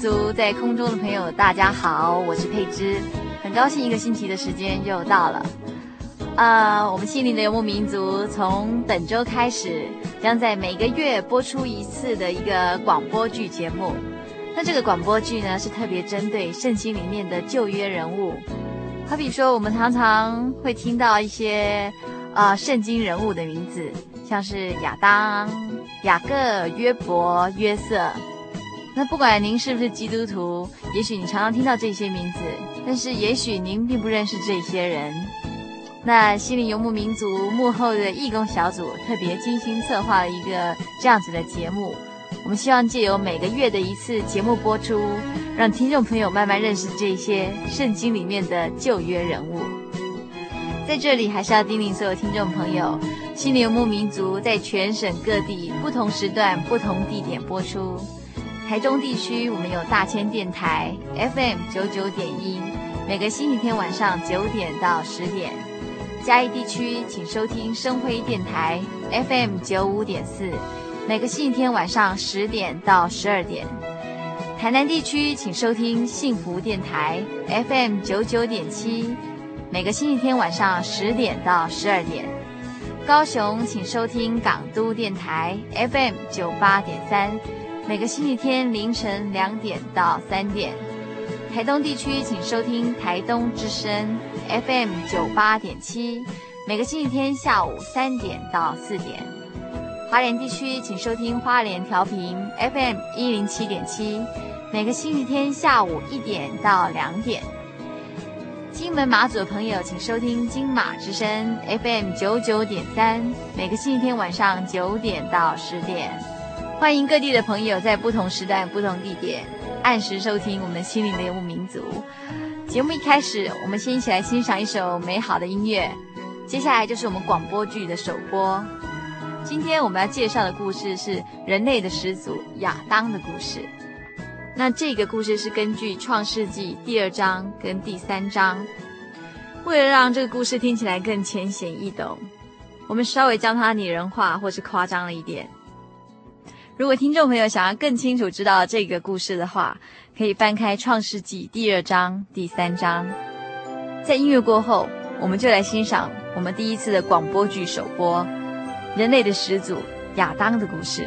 族在空中的朋友，大家好，我是佩芝，很高兴一个星期的时间又到了。呃，我们心灵的游牧民族从本周开始，将在每个月播出一次的一个广播剧节目。那这个广播剧呢，是特别针对圣经里面的旧约人物，好比说我们常常会听到一些啊、呃、圣经人物的名字，像是亚当、雅各、约伯、约瑟。那不管您是不是基督徒，也许你常常听到这些名字，但是也许您并不认识这些人。那心灵游牧民族幕后的义工小组特别精心策划了一个这样子的节目，我们希望借由每个月的一次节目播出，让听众朋友慢慢认识这些圣经里面的旧约人物。在这里还是要叮咛所有听众朋友，心灵游牧民族在全省各地不同时段、不同地点播出。台中地区，我们有大千电台 FM 九九点一，每个星期天晚上九点到十点。嘉义地区，请收听生辉电台 FM 九五点四，每个星期天晚上十点到十二点。台南地区，请收听幸福电台 FM 九九点七，每个星期天晚上十点到十二点。高雄，请收听港都电台 FM 九八点三。每个星期天凌晨两点到三点，台东地区请收听台东之声 FM 九八点七，每个星期天下午三点到四点。花莲地区请收听花莲调频 FM 一零七点七，每个星期天下午一点到两点。金门马祖的朋友请收听金马之声 FM 九九点三，每个星期天晚上九点到十点。欢迎各地的朋友在不同时段、不同地点按时收听我们心灵的游牧民族节目。一开始，我们先一起来欣赏一首美好的音乐。接下来就是我们广播剧的首播。今天我们要介绍的故事是人类的始祖亚当的故事。那这个故事是根据《创世纪》第二章跟第三章。为了让这个故事听起来更浅显易懂，我们稍微将它拟人化或是夸张了一点。如果听众朋友想要更清楚知道这个故事的话，可以翻开《创世纪》第二章、第三章。在音乐过后，我们就来欣赏我们第一次的广播剧首播——人类的始祖亚当的故事。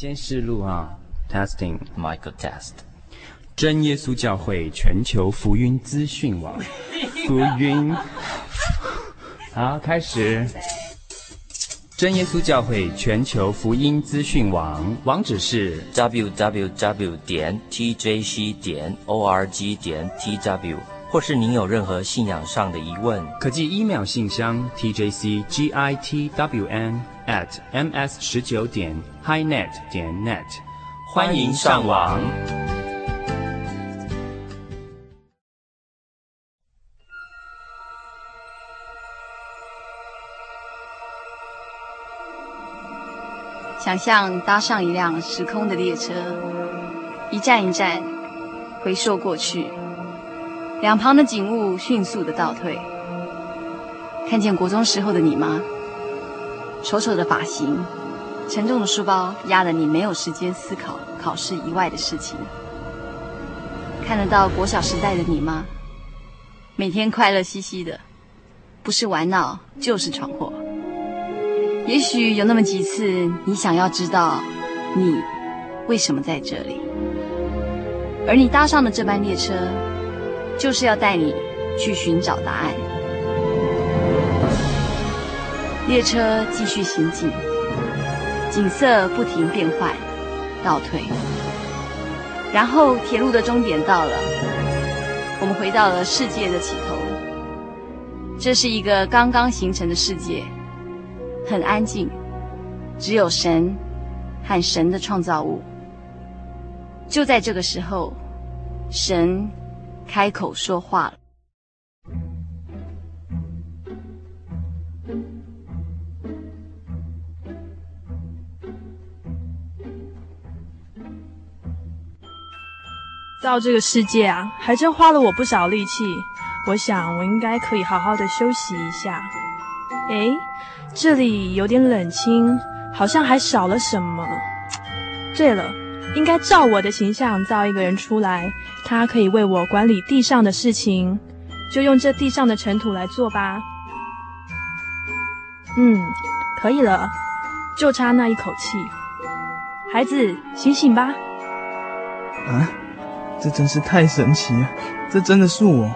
先试录啊，testing，Michael test。真耶稣教会全球福音资讯网，福音，好，开始。真耶稣教会全球福音资讯网网址是 www 点 tjc 点 org 点 tw，或是您有任何信仰上的疑问，可寄 email 信箱 tjcgitwn at ms 十九点 highnet 点 net，欢迎上网。想象搭上一辆时空的列车，一站一站回溯过去，两旁的景物迅速的倒退。看见国中时候的你吗？丑丑的发型，沉重的书包压得你没有时间思考考试以外的事情。看得到国小时代的你吗？每天快乐兮兮的，不是玩闹就是闯祸。也许有那么几次，你想要知道你为什么在这里，而你搭上的这班列车，就是要带你去寻找答案。列车继续行进，景色不停变换，倒退，然后铁路的终点到了，我们回到了世界的起头。这是一个刚刚形成的世界。很安静，只有神和神的创造物。就在这个时候，神开口说话了。到这个世界啊，还真花了我不少力气。我想，我应该可以好好的休息一下。诶。这里有点冷清，好像还少了什么。对了，应该照我的形象造一个人出来，他可以为我管理地上的事情，就用这地上的尘土来做吧。嗯，可以了，就差那一口气。孩子，醒醒吧！啊，这真是太神奇了，这真的是我。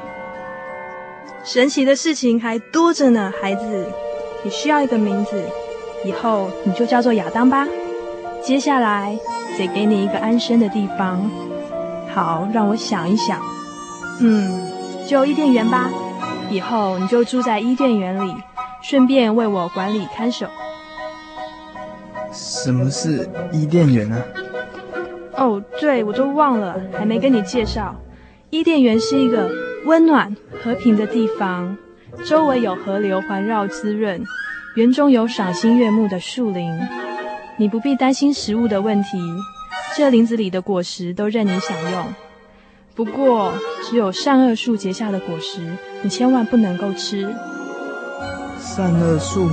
神奇的事情还多着呢，孩子。你需要一个名字，以后你就叫做亚当吧。接下来得给你一个安身的地方。好，让我想一想。嗯，就伊甸园吧。以后你就住在伊甸园里，顺便为我管理看守。什么是伊甸园呢？哦，对，我都忘了，还没跟你介绍。伊甸园是一个温暖和平的地方。周围有河流环绕滋润，园中有赏心悦目的树林，你不必担心食物的问题，这林子里的果实都任你享用。不过，只有善恶树结下的果实，你千万不能够吃。善恶树？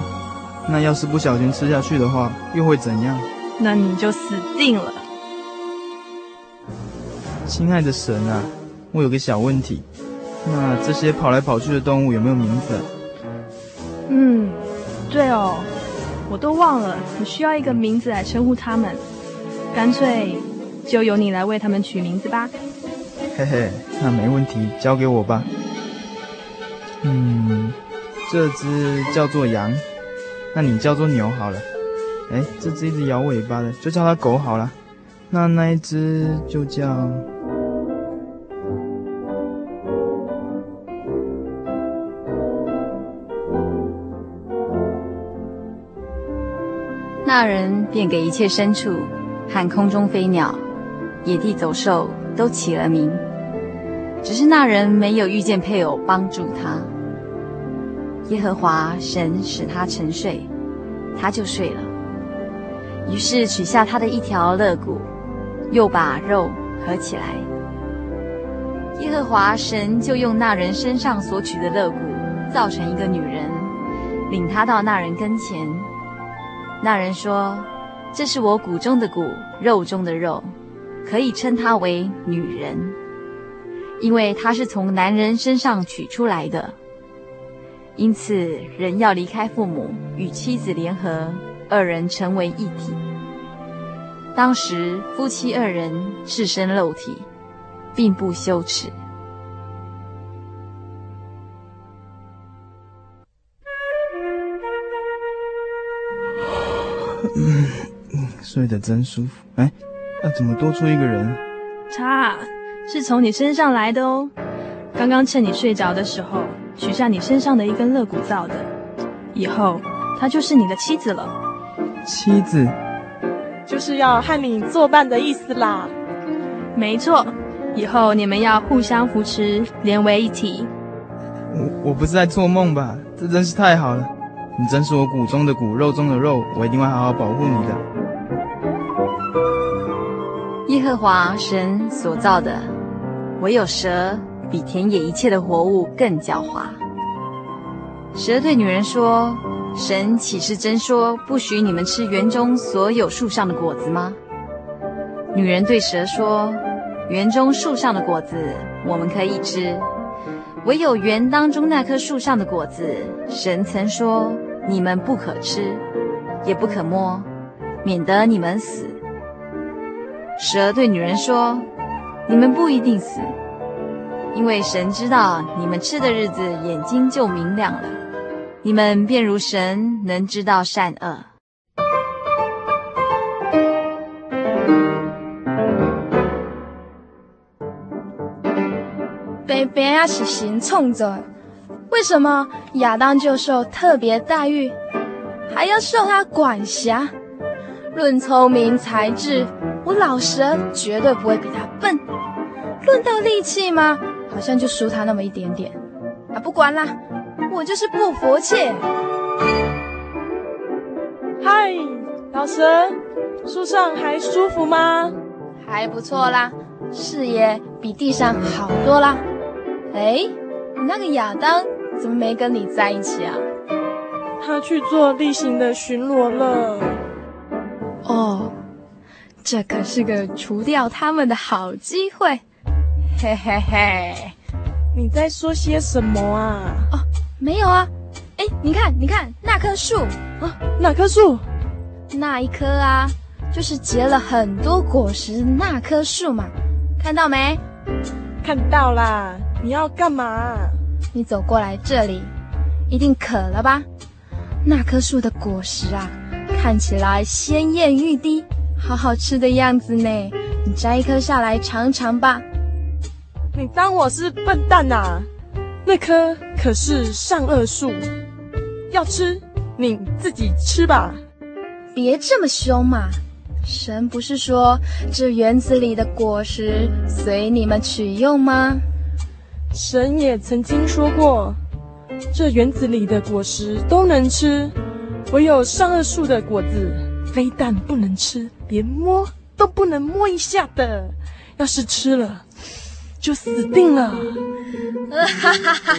那要是不小心吃下去的话，又会怎样？那你就死定了。亲爱的神啊，我有个小问题。那这些跑来跑去的动物有没有名字？嗯，对哦，我都忘了，你需要一个名字来称呼它们。干脆就由你来为它们取名字吧。嘿嘿，那没问题，交给我吧。嗯，这只叫做羊，那你叫做牛好了。哎，这只一直摇尾巴的，就叫它狗好了。那那一只就叫。那人便给一切牲畜和空中飞鸟、野地走兽都起了名，只是那人没有遇见配偶帮助他。耶和华神使他沉睡，他就睡了。于是取下他的一条肋骨，又把肉合起来。耶和华神就用那人身上所取的肋骨，造成一个女人，领他到那人跟前。那人说：“这是我骨中的骨，肉中的肉，可以称她为女人，因为她是从男人身上取出来的。因此，人要离开父母，与妻子联合，二人成为一体。当时夫妻二人赤身露体，并不羞耻。”嗯，睡得真舒服。哎，那怎么多出一个人？他是从你身上来的哦。刚刚趁你睡着的时候，取下你身上的一根肋骨造的。以后她就是你的妻子了。妻子，就是要和你作伴的意思啦。没错，以后你们要互相扶持，连为一体。我我不是在做梦吧？这真是太好了。你真是我骨中的骨，肉中的肉，我一定会好好保护你的。耶和华神所造的，唯有蛇比田野一切的活物更狡猾。蛇对女人说：“神岂是真说不许你们吃园中所有树上的果子吗？”女人对蛇说：“园中树上的果子我们可以吃，唯有园当中那棵树上的果子，神曾说。”你们不可吃，也不可摸，免得你们死。蛇对女人说：“你们不一定死，因为神知道你们吃的日子，眼睛就明亮了，你们便如神，能知道善恶。”北边啊是新创造。为什么亚当就受特别待遇，还要受他管辖？论聪明才智，我老蛇绝对不会比他笨。论到力气嘛，好像就输他那么一点点。啊，不管啦，我就是不服气。嗨，老蛇，树上还舒服吗？还不错啦，视野比地上好多啦。哎，你那个亚当。怎么没跟你在一起啊？他去做例行的巡逻了。哦，这可是个除掉他们的好机会。嘿嘿嘿，你在说些什么啊？哦，没有啊。哎，你看，你看那棵树啊，哪棵树？那一棵啊，就是结了很多果实那棵树嘛。看到没？看到啦。你要干嘛？你走过来这里，一定渴了吧？那棵树的果实啊，看起来鲜艳欲滴，好好吃的样子呢。你摘一颗下来尝尝吧。你当我是笨蛋呐、啊？那棵可是善恶树，要吃你自己吃吧。别这么凶嘛！神不是说这园子里的果实随你们取用吗？神也曾经说过，这园子里的果实都能吃，唯有善恶树的果子，非但不能吃，连摸都不能摸一下的。要是吃了，就死定了。哈哈哈！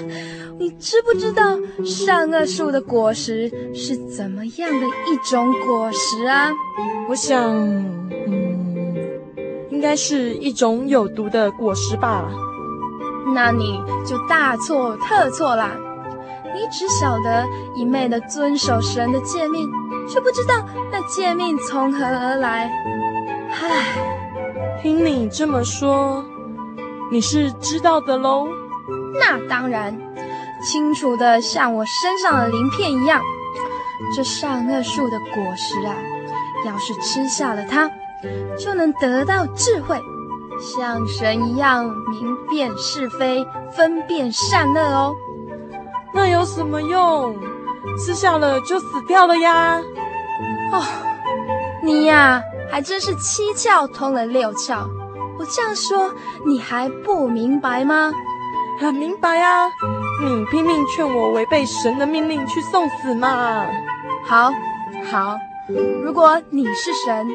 你知不知道善恶树的果实是怎么样的一种果实啊？我想，嗯，应该是一种有毒的果实吧。那你就大错特错啦！你只晓得一昧的遵守神的诫命，却不知道那诫命从何而来。唉，听你这么说，你是知道的喽？那当然，清楚的像我身上的鳞片一样。这善恶树的果实啊，要是吃下了它，就能得到智慧。像神一样明辨是非，分辨善恶哦。那有什么用？吃下了就死掉了呀！哦，你呀，还真是七窍通了六窍。我这样说，你还不明白吗？很明白啊！你拼命劝我违背神的命令去送死嘛！好，好，如果你是神，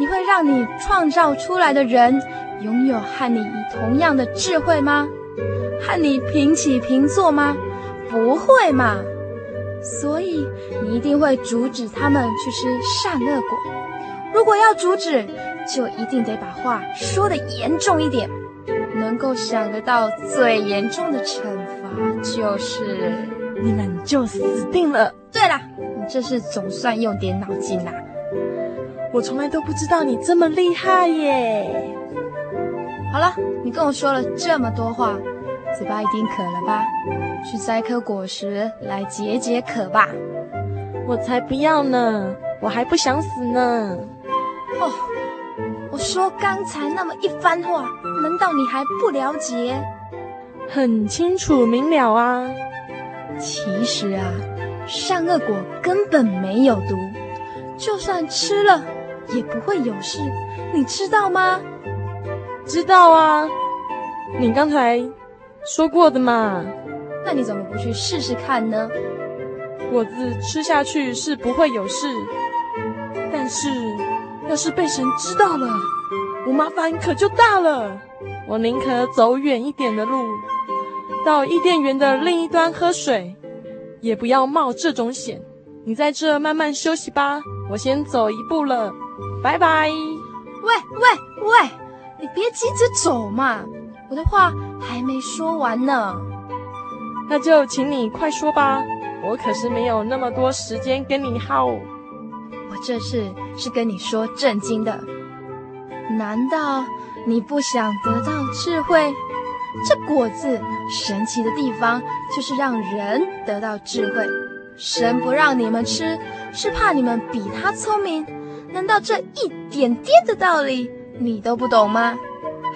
你会让你创造出来的人拥有和你同样的智慧吗？和你平起平坐吗？不会嘛。所以你一定会阻止他们去吃善恶果。如果要阻止，就一定得把话说得严重一点。能够想得到最严重的惩罚，就是你们就死定了。对了，你这是总算用点脑筋啦。我从来都不知道你这么厉害耶。好了，你跟我说了这么多话，嘴巴一定渴了吧？去摘颗果实来解解渴吧。我才不要呢，我还不想死呢。哦，我说刚才那么一番话，难道你还不了解？很清楚明了啊。其实啊，善恶果根本没有毒，就算吃了也不会有事，你知道吗？知道啊，你刚才说过的嘛。那你怎么不去试试看呢？果子吃下去是不会有事，但是要是被神知道了，我麻烦可就大了。我宁可走远一点的路，到伊甸园的另一端喝水，也不要冒这种险。你在这慢慢休息吧，我先走一步了，拜拜。喂喂喂，你别急着走嘛，我的话还没说完呢。那就请你快说吧，我可是没有那么多时间跟你耗。我这次是跟你说正经的，难道你不想得到智慧？这果子神奇的地方就是让人得到智慧。神不让你们吃，是怕你们比他聪明。难道这一点点的道理你都不懂吗？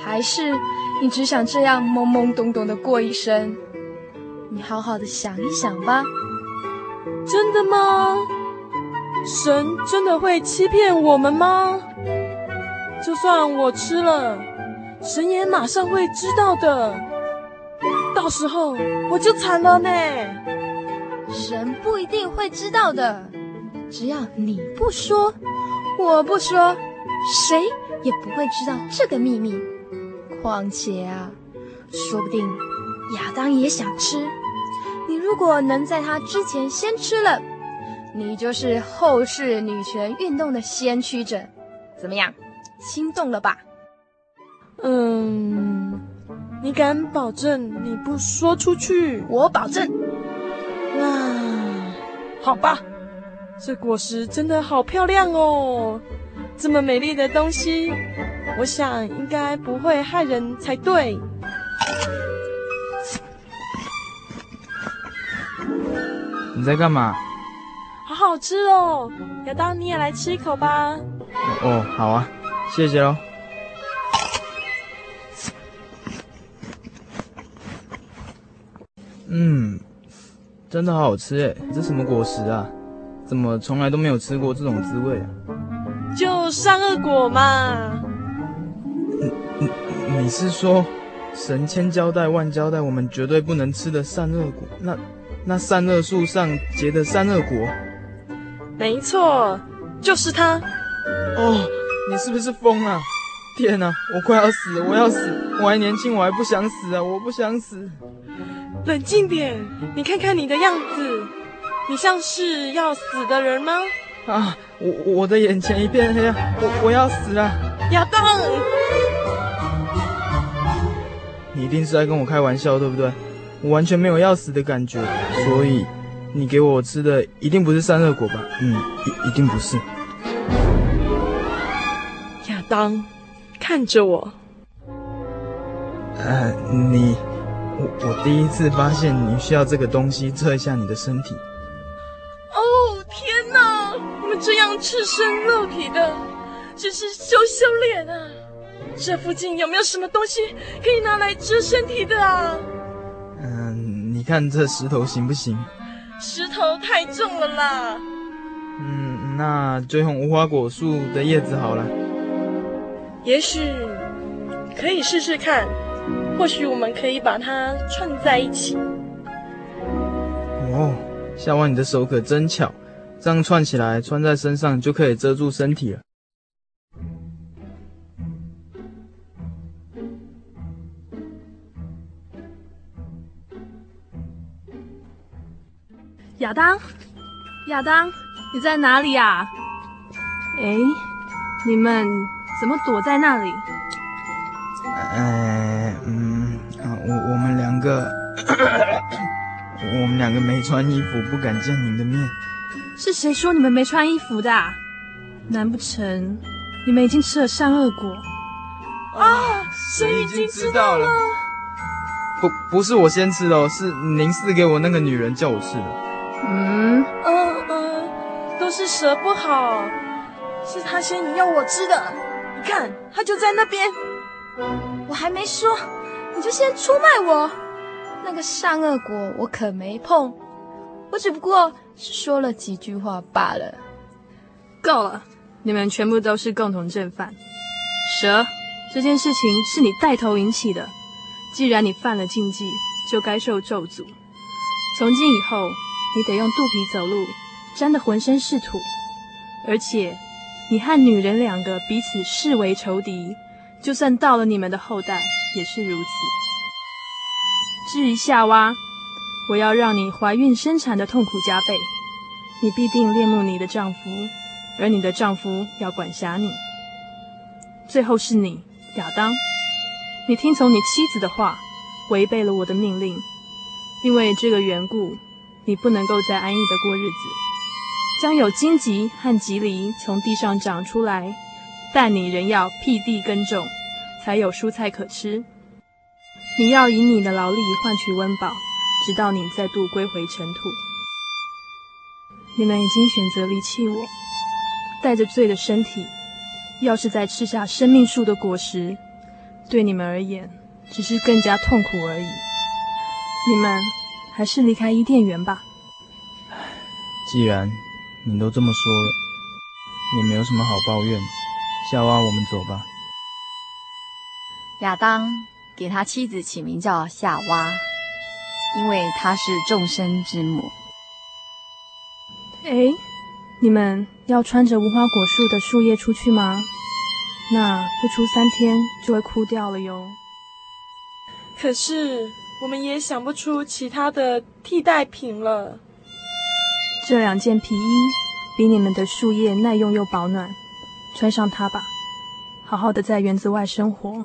还是你只想这样懵懵懂懂的过一生？你好好的想一想吧。真的吗？神真的会欺骗我们吗？就算我吃了，神也马上会知道的。到时候我就惨了呢。神不一定会知道的，只要你不说，我不说，谁也不会知道这个秘密。况且啊，说不定亚当也想吃。你如果能在他之前先吃了，你就是后世女权运动的先驱者，怎么样？心动了吧？嗯，你敢保证你不说出去？我保证。那好吧，这果实真的好漂亮哦，这么美丽的东西，我想应该不会害人才对。你在干嘛？好好吃哦，亚当你也来吃一口吧。哦，好啊，谢谢喽。嗯，真的好好吃诶，这什么果实啊？怎么从来都没有吃过这种滋味啊？就善恶果嘛。你你你是说，神千交代万交代，我们绝对不能吃的善恶果？那？那善恶树上结的善恶果，没错，就是它。哦，你是不是疯了？天哪，我快要死了，我要死！我还年轻，我还不想死啊！我不想死。冷静点，你看看你的样子，你像是要死的人吗？啊，我我的眼前一片黑，我我要死了。亚当，你一定是在跟我开玩笑，对不对？我完全没有要死的感觉，所以你给我吃的一定不是散热果吧？嗯，一一定不是。亚当，看着我。呃，你，我我第一次发现你需要这个东西测一下你的身体。这样赤身露体的，真是羞羞脸啊！这附近有没有什么东西可以拿来遮身体的啊？嗯你看这石头行不行？石头太重了啦。嗯，那就用无花果树的叶子好了。也许可以试试看，或许我们可以把它串在一起。哦，夏娃，你的手可真巧，这样串起来，穿在身上就可以遮住身体了。亚当，亚当，你在哪里呀？哎，你们怎么躲在那里？哎，嗯，我我们两个，我们两个没穿衣服，不敢见您的面。是谁说你们没穿衣服的？难不成你们已经吃了善恶果？啊，谁已经知道了？不，不是我先吃的哦，是您赐给我那个女人叫我吃的。嗯，嗯嗯，都是蛇不好，是他先要我吃的。你看，他就在那边。我还没说，你就先出卖我。那个善恶果我可没碰，我只不过是说了几句话罢了。够了，你们全部都是共同正犯。蛇，这件事情是你带头引起的，既然你犯了禁忌，就该受咒诅。从今以后。你得用肚皮走路，沾得浑身是土，而且你和女人两个彼此视为仇敌，就算到了你们的后代也是如此。至于夏娃，我要让你怀孕生产的痛苦加倍，你必定恋慕你的丈夫，而你的丈夫要管辖你。最后是你，亚当，你听从你妻子的话，违背了我的命令，因为这个缘故。你不能够再安逸的过日子，将有荆棘和蒺藜从地上长出来，但你仍要辟地耕种，才有蔬菜可吃。你要以你的劳力换取温饱，直到你再度归回尘土。你们已经选择离弃我，带着罪的身体，要是再吃下生命树的果实，对你们而言只是更加痛苦而已。你们。还是离开伊甸园吧。既然你都这么说了，也没有什么好抱怨。夏娃，我们走吧。亚当给他妻子起名叫夏娃，因为她是众生之母。哎，你们要穿着无花果树的树叶出去吗？那不出三天就会枯掉了哟。可是。我们也想不出其他的替代品了。这两件皮衣比你们的树叶耐用又保暖，穿上它吧，好好的在园子外生活。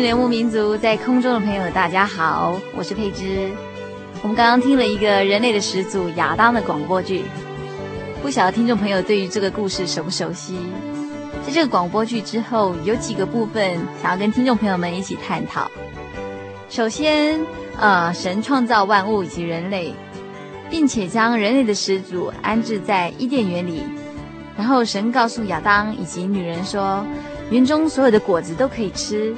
民族在空中的朋友，大家好，我是佩芝。我们刚刚听了一个人类的始祖亚当的广播剧，不晓得听众朋友对于这个故事熟不熟悉？在这个广播剧之后，有几个部分想要跟听众朋友们一起探讨。首先，呃，神创造万物以及人类，并且将人类的始祖安置在伊甸园里，然后神告诉亚当以及女人说，园中所有的果子都可以吃。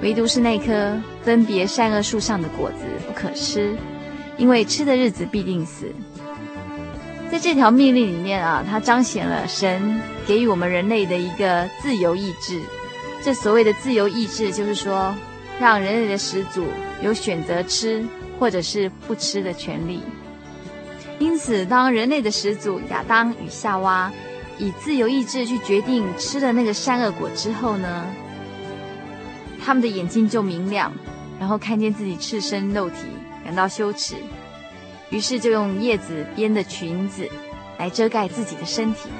唯独是那棵分别善恶树上的果子不可吃，因为吃的日子必定死。在这条命令里面啊，它彰显了神给予我们人类的一个自由意志。这所谓的自由意志，就是说，让人类的始祖有选择吃或者是不吃的权利。因此，当人类的始祖亚当与夏娃以自由意志去决定吃了那个善恶果之后呢，他们的眼睛就明亮，然后看见自己赤身露体，感到羞耻，于是就用叶子编的裙子来遮盖自己的身体。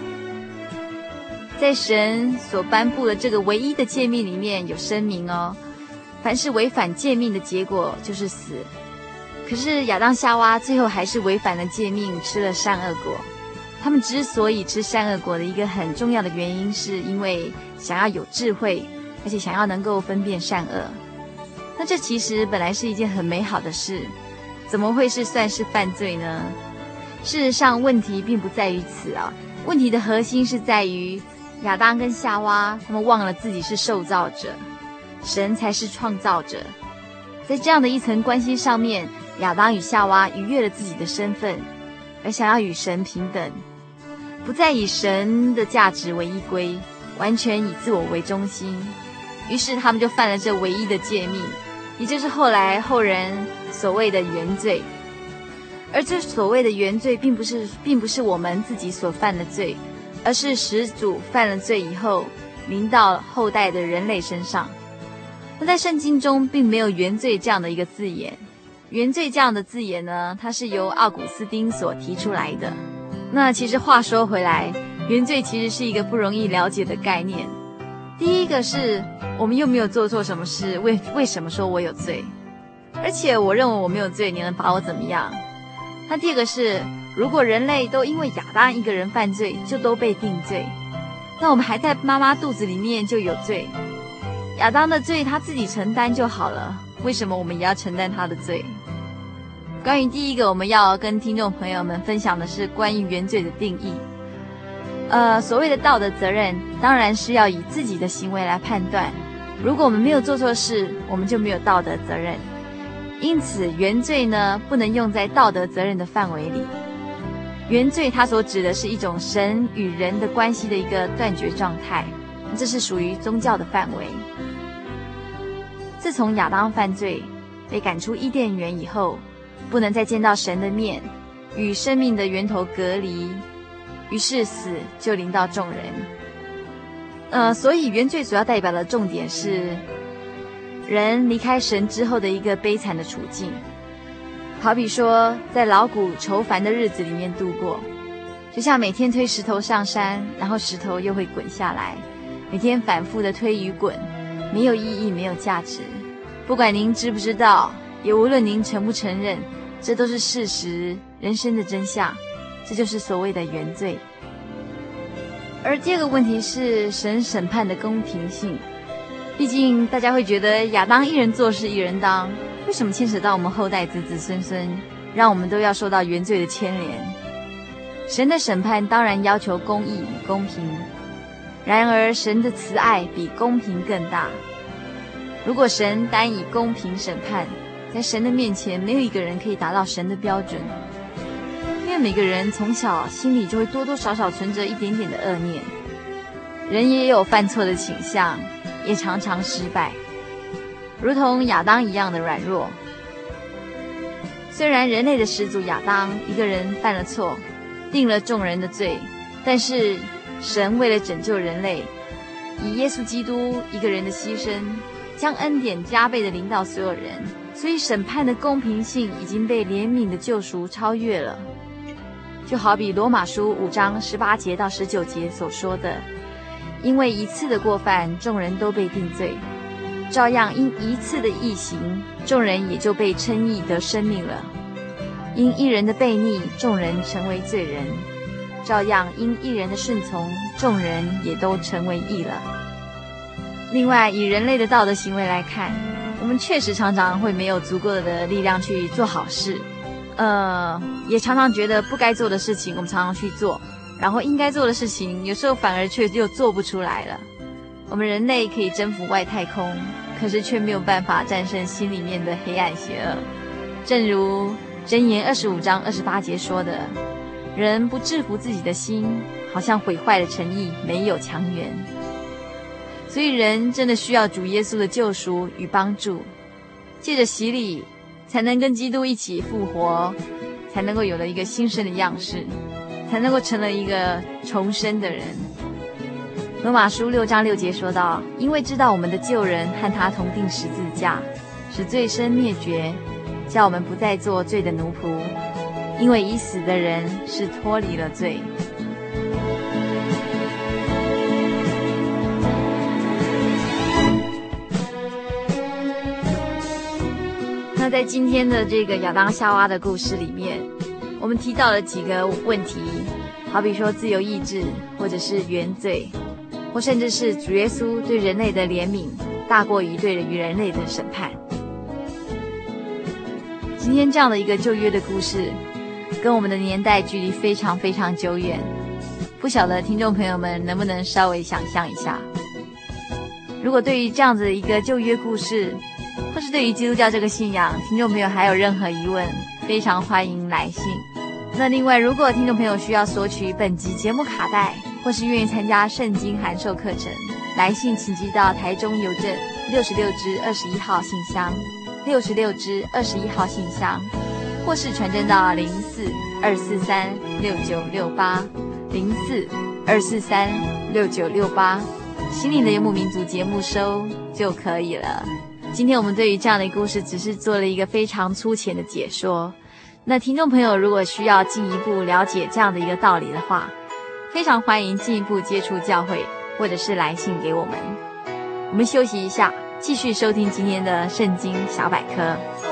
在神所颁布的这个唯一的诫命里面有声明哦，凡是违反诫命的结果就是死。可是亚当夏娃最后还是违反了诫命，吃了善恶果。他们之所以吃善恶果的一个很重要的原因，是因为想要有智慧。而且想要能够分辨善恶，那这其实本来是一件很美好的事，怎么会是算是犯罪呢？事实上，问题并不在于此啊，问题的核心是在于亚当跟夏娃他们忘了自己是受造者，神才是创造者。在这样的一层关系上面，亚当与夏娃逾越了自己的身份，而想要与神平等，不再以神的价值为依归，完全以自我为中心。于是他们就犯了这唯一的诫命，也就是后来后人所谓的原罪。而这所谓的原罪，并不是并不是我们自己所犯的罪，而是始祖犯了罪以后，临到后代的人类身上。那在圣经中，并没有原罪这样的一个字眼。原罪这样的字眼呢，它是由奥古斯丁所提出来的。那其实话说回来，原罪其实是一个不容易了解的概念。第一个是我们又没有做错什么事，为为什么说我有罪？而且我认为我没有罪，你能把我怎么样？那第二个是，如果人类都因为亚当一个人犯罪就都被定罪，那我们还在妈妈肚子里面就有罪。亚当的罪他自己承担就好了，为什么我们也要承担他的罪？关于第一个，我们要跟听众朋友们分享的是关于原罪的定义。呃，所谓的道德责任，当然是要以自己的行为来判断。如果我们没有做错事，我们就没有道德责任。因此，原罪呢，不能用在道德责任的范围里。原罪它所指的是一种神与人的关系的一个断绝状态，这是属于宗教的范围。自从亚当犯罪，被赶出伊甸园以后，不能再见到神的面，与生命的源头隔离。于是死就临到众人，呃，所以原罪主要代表的重点是人离开神之后的一个悲惨的处境，好比说在劳苦愁烦的日子里面度过，就像每天推石头上山，然后石头又会滚下来，每天反复的推与滚，没有意义，没有价值。不管您知不知道，也无论您承不承认，这都是事实，人生的真相。这就是所谓的原罪。而第二个问题是神审判的公平性。毕竟大家会觉得亚当一人做事一人当，为什么牵扯到我们后代子子孙孙，让我们都要受到原罪的牵连？神的审判当然要求公义与公平，然而神的慈爱比公平更大。如果神单以公平审判，在神的面前没有一个人可以达到神的标准，每个人从小心里就会多多少少存着一点点的恶念，人也有犯错的倾向。也常常失败，如同亚当一样的软弱。虽然人类的始祖亚当一个人犯了错，定了众人的罪，但是神为了拯救人类，以耶稣基督一个人的牺牲，将恩典加倍的领导所有人，所以审判的公平性已经被怜悯的救赎超越了。就好比罗马书五章十八节到十九节所说的。因为一次的过犯，众人都被定罪；照样因一次的异行，众人也就被称义得生命了。因一人的悖逆，众人成为罪人；照样因一人的顺从，众人也都成为义了。另外，以人类的道德行为来看，我们确实常常会没有足够的力量去做好事，呃，也常常觉得不该做的事情，我们常常去做。然后应该做的事情，有时候反而却又做不出来了。我们人类可以征服外太空，可是却没有办法战胜心里面的黑暗邪恶。正如箴言二十五章二十八节说的：“人不制服自己的心，好像毁坏了城邑，没有墙垣。”所以人真的需要主耶稣的救赎与帮助，借着洗礼，才能跟基督一起复活，才能够有了一个新生的样式。才能够成了一个重生的人。罗马书六章六节说道：“因为知道我们的旧人和他同钉十字架，使罪身灭绝，叫我们不再做罪的奴仆。因为已死的人是脱离了罪。”在今天的这个亚当夏娃的故事里面。我们提到了几个问题，好比说自由意志，或者是原罪，或甚至是主耶稣对人类的怜悯大过于对于人类的审判。今天这样的一个旧约的故事，跟我们的年代距离非常非常久远，不晓得听众朋友们能不能稍微想象一下？如果对于这样子一个旧约故事，或是对于基督教这个信仰，听众朋友还有任何疑问？非常欢迎来信。那另外，如果听众朋友需要索取本集节目卡带，或是愿意参加圣经函授课程，来信请寄到台中邮政六十六支二十一号信箱，六十六支二十一号信箱，或是传真到零四二四三六九六八零四二四三六九六八，心灵的游牧民族节目收就可以了。今天我们对于这样的故事，只是做了一个非常粗浅的解说。那听众朋友如果需要进一步了解这样的一个道理的话，非常欢迎进一步接触教会，或者是来信给我们。我们休息一下，继续收听今天的圣经小百科。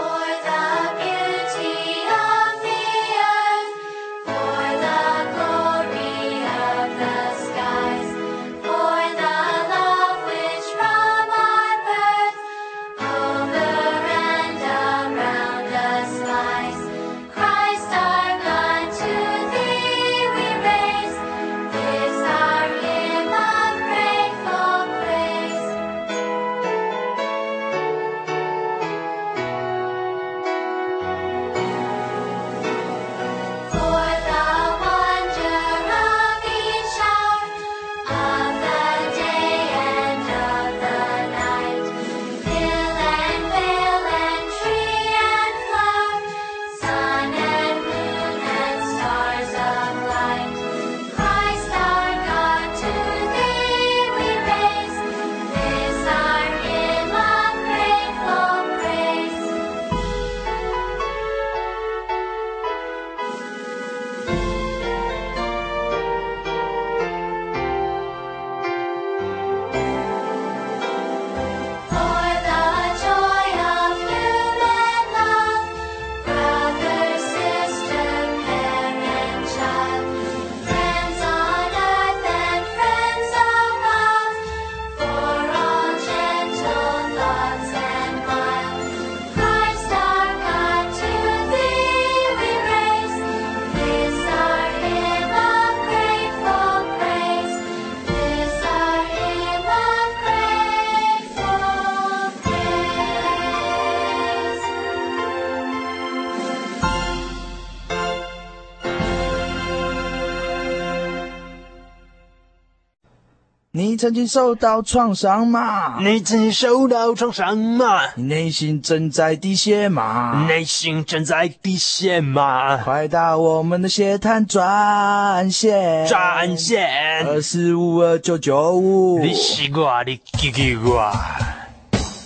你曾经受到创伤吗？你曾经受到创伤吗？你内心正在滴血吗？内心正在滴血吗？快打我们的血滩专线，专线二四五二九九五。你是我，你给给我。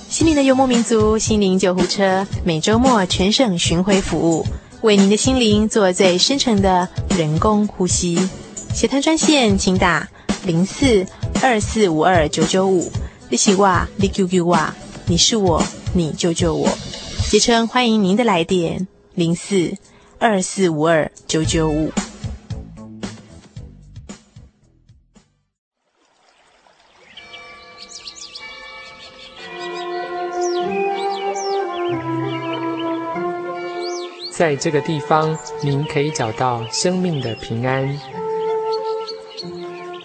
心灵的游牧民族，心灵救护车，每周末全省巡回服务，为您的心灵做最深层的人工呼吸。血滩专线，请打零四。二四五二九九五，你是我，你 QQ 我，你是我，你救救我。杰称欢迎您的来电，零四二四五二九九五。在这个地方，您可以找到生命的平安。